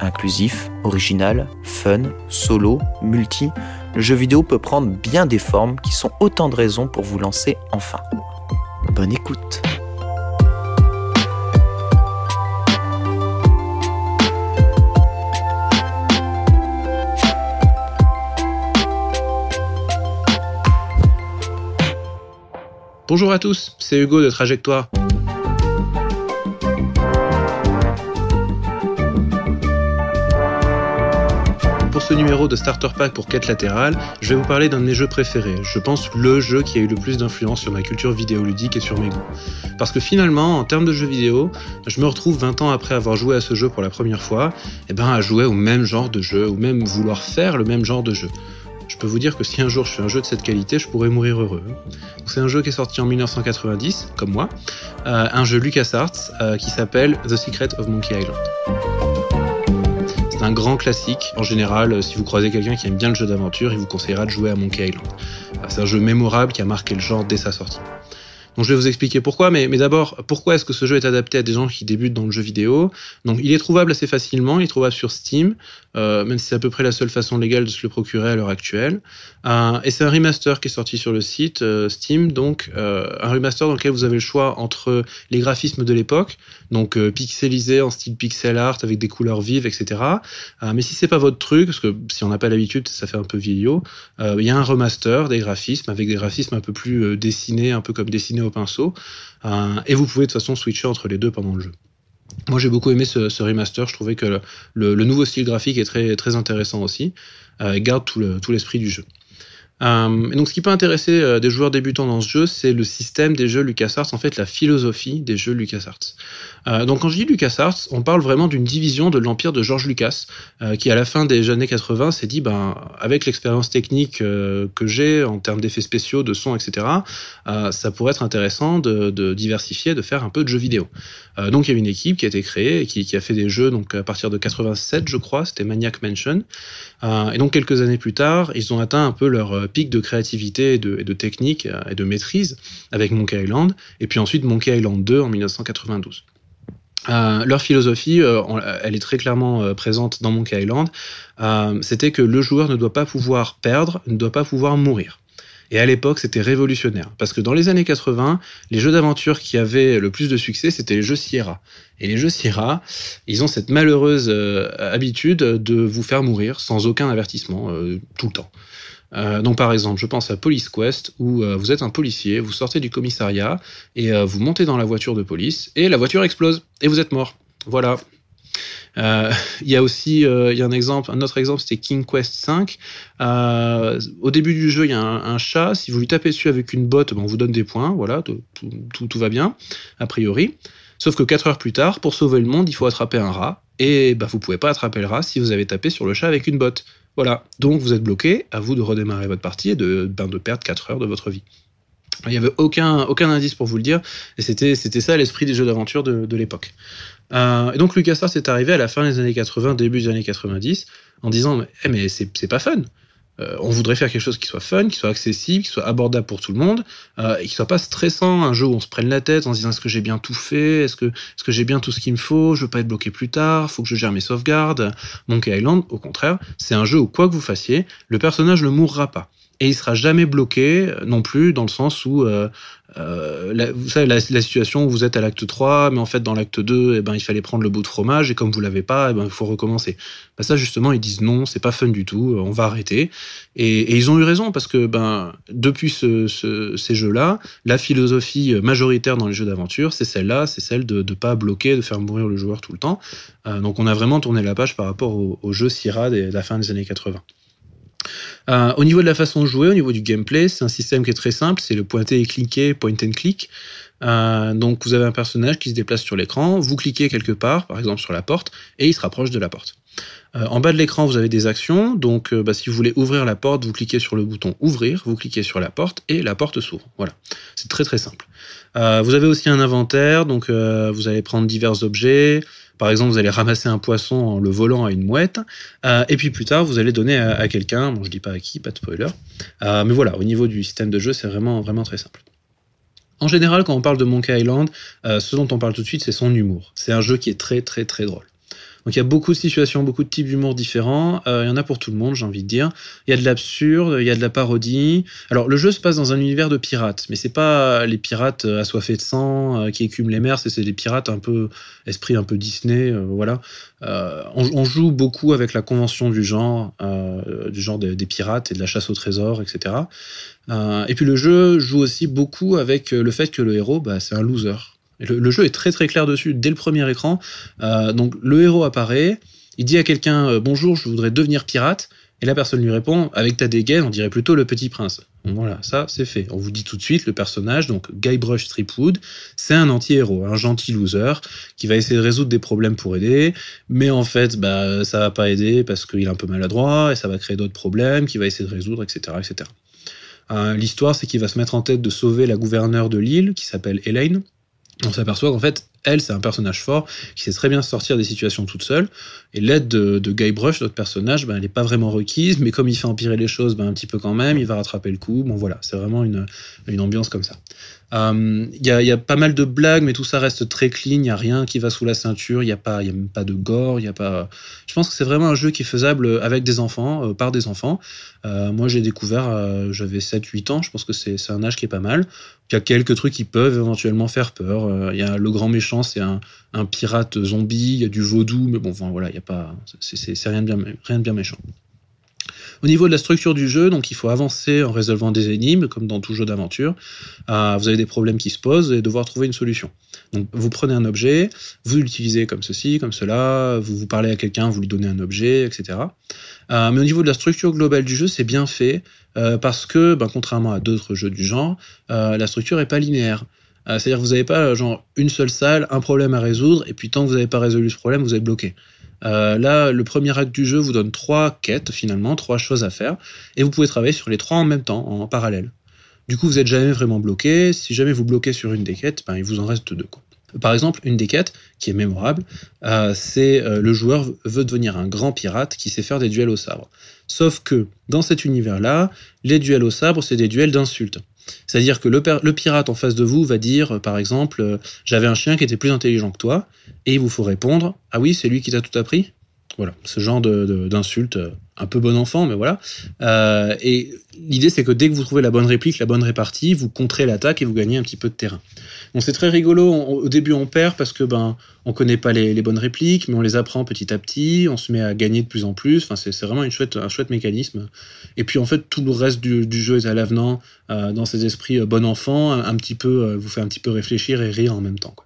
Inclusif, original, fun, solo, multi, le jeu vidéo peut prendre bien des formes qui sont autant de raisons pour vous lancer enfin. Bonne écoute Bonjour à tous, c'est Hugo de Trajectoire. Ce numéro de Starter Pack pour quête latérale, je vais vous parler d'un de mes jeux préférés. Je pense le jeu qui a eu le plus d'influence sur ma culture vidéoludique et sur mes goûts. Parce que finalement, en termes de jeux vidéo, je me retrouve 20 ans après avoir joué à ce jeu pour la première fois, et ben à jouer au même genre de jeu, ou même vouloir faire le même genre de jeu. Je peux vous dire que si un jour je fais un jeu de cette qualité, je pourrais mourir heureux. C'est un jeu qui est sorti en 1990, comme moi, euh, un jeu LucasArts euh, qui s'appelle The Secret of Monkey Island. Un grand classique. En général, si vous croisez quelqu'un qui aime bien le jeu d'aventure, il vous conseillera de jouer à Monkey Island. Euh, C'est un jeu mémorable qui a marqué le genre dès sa sortie. Donc je vais vous expliquer pourquoi, mais, mais d'abord, pourquoi est-ce que ce jeu est adapté à des gens qui débutent dans le jeu vidéo? Donc il est trouvable assez facilement, il est trouvable sur Steam, euh, même si c'est à peu près la seule façon légale de se le procurer à l'heure actuelle. Euh, et c'est un remaster qui est sorti sur le site euh, Steam, donc euh, un remaster dans lequel vous avez le choix entre les graphismes de l'époque, donc euh, pixelisés en style pixel art avec des couleurs vives, etc. Euh, mais si c'est pas votre truc, parce que si on n'a pas l'habitude, ça fait un peu vieillot, il y a un remaster des graphismes avec des graphismes un peu plus dessinés, un peu comme dessinés au pinceau, euh, et vous pouvez de toute façon switcher entre les deux pendant le jeu. Moi, j'ai beaucoup aimé ce, remaster. Je trouvais que le, nouveau style graphique est très, très intéressant aussi. Euh, garde tout l'esprit du jeu. Euh, et donc, ce qui peut intéresser euh, des joueurs débutants dans ce jeu, c'est le système des jeux LucasArts, en fait, la philosophie des jeux LucasArts. Euh, donc, quand je dis LucasArts, on parle vraiment d'une division de l'empire de George Lucas, euh, qui à la fin des années 80 s'est dit, ben, avec l'expérience technique que j'ai en termes d'effets spéciaux, de son, etc., ça pourrait être intéressant de, diversifier, de faire un peu de jeux vidéo. Donc, il y a une équipe qui a été créée et qui, qui a fait des jeux donc à partir de 87, je crois, c'était Maniac Mansion. Et donc quelques années plus tard, ils ont atteint un peu leur pic de créativité et de, technique euh, et de maîtrise avec Monkey Island, et puis ensuite Monkey Island 2 en 1992. Euh, leur philosophie, euh, elle est très clairement présente dans Monkey Island, c'était que le joueur ne doit pas pouvoir perdre, ne doit pas pouvoir mourir. Et à l'époque, c'était révolutionnaire. Parce que dans les années 80, les jeux d'aventure qui avaient le plus de succès, c'était les jeux Sierra. Et les jeux Sierra, ils ont cette malheureuse habitude de vous faire mourir sans aucun avertissement, tout le temps. Euh, donc par exemple, je pense à Police Quest, où euh, vous êtes un policier, vous sortez du commissariat, et euh, vous montez dans la voiture de police, et la voiture explose, et vous êtes mort. Voilà. Euh, Il y a aussi y a un exemple, un autre exemple, c'était King Quest 5. Euh, au début du jeu, il y a un, chat. Si vous lui tapez dessus avec une botte, ben, on vous donne des points. Voilà, tout va bien, a priori. Sauf que 4 heures plus tard, pour sauver le monde, il faut attraper un rat. Et bah, vous pouvez pas attraper le rat si vous avez tapé sur le chat avec une botte. Voilà. Donc vous êtes bloqué, à vous de redémarrer votre partie et de, ben, de perdre 4 heures de votre vie. Il n'y avait aucun, aucun indice pour vous le dire, et c'était, ça l'esprit des jeux d'aventure de, l'époque. Euh, et donc LucasArts est arrivé à la fin des années 80, début des années 90, en disant mais, eh, c'est pas fun. Euh, on voudrait faire quelque chose qui soit fun, qui soit accessible, qui soit abordable pour tout le monde, euh, et qui soit pas stressant, un jeu où on se prenne la tête en se disant est-ce que j'ai bien tout fait, est-ce que, est-ce que j'ai bien tout ce qu'il me faut, je veux pas être bloqué plus tard, faut que je gère mes sauvegardes. Monkey Island, au contraire, c'est un jeu où quoi que vous fassiez, le personnage ne mourra pas et il sera jamais bloqué euh, non plus dans le sens où euh, euh, vous savez la, situation où vous êtes à l'acte 3 mais en fait dans l'acte 2 eh ben il fallait prendre le bout de fromage et comme vous l'avez pas eh ben il faut recommencer. Ben, ça justement ils disent non c'est pas fun du tout on va arrêter. Et, ils ont eu raison parce que ben depuis ce, ce, ces jeux là la philosophie majoritaire dans les jeux d'aventure c'est celle là c'est celle de ne pas bloquer de faire mourir le joueur tout le temps. Donc on a vraiment tourné la page par rapport au, au jeu Sierra de la fin des années 80 euh, au niveau de la façon de jouer, au niveau du gameplay, c'est un système qui est très simple, c'est le pointer et cliquer, point and click. Euh, donc vous avez un personnage qui se déplace sur l'écran, vous cliquez quelque part, par exemple sur la porte, et il se rapproche de la porte. Euh, en bas de l'écran, vous avez des actions. Donc, bah, si vous voulez ouvrir la porte, vous cliquez sur le bouton ouvrir, vous cliquez sur la porte et la porte s'ouvre. Voilà, c'est très très simple. Euh, vous avez aussi un inventaire, donc euh, vous allez prendre divers objets. Par exemple, vous allez ramasser un poisson en le volant à une mouette, euh, et puis plus tard, vous allez donner à, quelqu'un. Bon, je dis pas à qui, pas de spoiler. mais voilà, au niveau du système de jeu, c'est vraiment vraiment très simple. En général, quand on parle de Monkey Island, ce dont on parle tout de suite, c'est son humour. C'est un jeu qui est très très très drôle. Donc il y a beaucoup de situations, beaucoup de types d'humour différents. Euh, il y en a pour tout le monde, j'ai envie de dire. Il y a de l'absurde, il y a de la parodie. Alors le jeu se passe dans un univers de pirates, mais c'est pas les pirates assoiffés de sang euh, qui écument les mers, c'est des pirates un peu esprit un peu Disney, euh, voilà. Euh, on, joue beaucoup avec la convention du genre, euh, du genre des, des, pirates et de la chasse au trésor, etc. et puis le jeu joue aussi beaucoup avec le fait que le héros, bah, c'est un loser. Le, jeu est très très clair dessus dès le premier écran. Euh, donc le héros apparaît, il dit à quelqu'un euh, bonjour, je voudrais devenir pirate, et la personne lui répond avec ta dégaine, on dirait plutôt le petit prince. Voilà, ça c'est fait. On vous dit tout de suite le personnage, donc Guybrush Threepwood, c'est un anti-héros, un gentil loser qui va essayer de résoudre des problèmes pour aider, mais en fait, bah ça va pas aider parce qu'il est un peu maladroit et ça va créer d'autres problèmes qu'il va essayer de résoudre, etc., etc. Euh, L'histoire, c'est qu'il va se mettre en tête de sauver la gouverneure de l'île qui s'appelle Elaine on s'aperçoit qu'en fait, elle, c'est un personnage fort qui sait très bien sortir des situations toute seule. Et l'aide de, de Guybrush, notre personnage, ben, elle n'est pas vraiment requise, mais comme il fait empirer les choses ben, un petit peu quand même, il va rattraper le coup. Bon voilà, c'est vraiment une, ambiance comme ça. Il euh, y, a, y, a, pas mal de blagues, mais tout ça reste très clean. Il n'y a rien qui va sous la ceinture. Il n'y a, pas, y a même pas de gore. Y a pas... Je pense que c'est vraiment un jeu qui est faisable avec des enfants, euh, par des enfants. Euh, moi, j'ai découvert, j'avais 7-8 ans. Je pense que c'est un âge qui est pas mal. Il y a quelques trucs qui peuvent éventuellement faire peur. Il y a le grand méchant, c'est un, pirate zombie. Il y a du vaudou, mais bon, voilà, il y a pas, c'est rien de bien, méchant. Au niveau de la structure du jeu, donc il faut avancer en résolvant des énigmes, comme dans tout jeu d'aventure. Euh, vous avez des problèmes qui se posent et devoir trouver une solution. Donc vous prenez un objet, vous l'utilisez comme ceci, comme cela, vous vous parlez à quelqu'un, vous lui donnez un objet, etc. Euh, mais au niveau de la structure globale du jeu, c'est bien fait euh, parce que, ben, contrairement à d'autres jeux du genre, la structure est pas linéaire. Euh, c'est-à-dire que vous n'avez pas genre une seule salle, un problème à résoudre, et puis tant que vous n'avez pas résolu ce problème, vous êtes bloqué. Euh, là, le premier acte du jeu vous donne trois quêtes finalement, trois choses à faire, et vous pouvez travailler sur les trois en même temps, en parallèle. Du coup, vous n'êtes jamais vraiment bloqué. Si jamais vous bloquez sur une des quêtes, ben, il vous en reste deux. Quoi. Par exemple, une des quêtes qui est mémorable, euh, c'est euh, le joueur veut devenir un grand pirate qui sait faire des duels au sabre. Sauf que dans cet univers-là, les duels au sabre, c'est des duels d'insultes. C'est-à-dire que le, le, pirate en face de vous va dire, par exemple, j'avais un chien qui était plus intelligent que toi, et il vous faut répondre, ah oui, c'est lui qui t'a tout appris? Voilà, ce genre d'insulte, euh, un peu bon enfant, mais voilà. Euh, et l'idée, c'est que dès que vous trouvez la bonne réplique, la bonne répartie, vous contrez l'attaque et vous gagnez un petit peu de terrain. Donc c'est très rigolo. Au début, on perd parce que ben on connaît pas les, bonnes répliques, mais on les apprend petit à petit. On se met à gagner de plus en plus. Enfin, c'est vraiment une chouette, un chouette mécanisme. Et puis en fait, tout le reste du, du jeu est à l'avenant euh, dans ces esprits bon enfant, un, petit peu, vous fait un petit peu réfléchir et rire en même temps.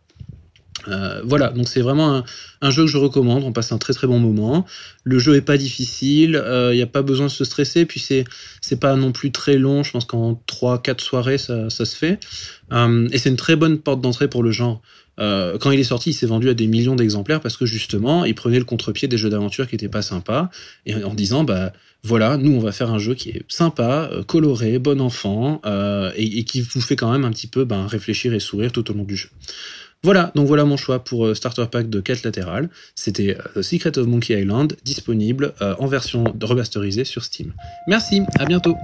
Euh, voilà, donc c'est vraiment un, jeu que je recommande. On passe un très très bon moment. Le jeu est pas difficile, il euh, n'y a pas besoin de se stresser, puis c'est pas non plus très long. Je pense qu'en 3-4 soirées ça, ça, se fait. Euh, et c'est une très bonne porte d'entrée pour le genre. Quand il est sorti, il s'est vendu à des millions d'exemplaires parce que justement, il prenait le contre-pied des jeux d'aventure qui étaient pas sympas et en disant bah voilà, nous on va faire un jeu qui est sympa, coloré, bon enfant et, et, qui vous fait quand même un petit peu ben, réfléchir et sourire tout au long du jeu. Voilà, donc voilà mon choix pour euh, Starter Pack de quête latérale. C'était euh, The Secret of Monkey Island, disponible en version remasterisée sur Steam. Merci, à bientôt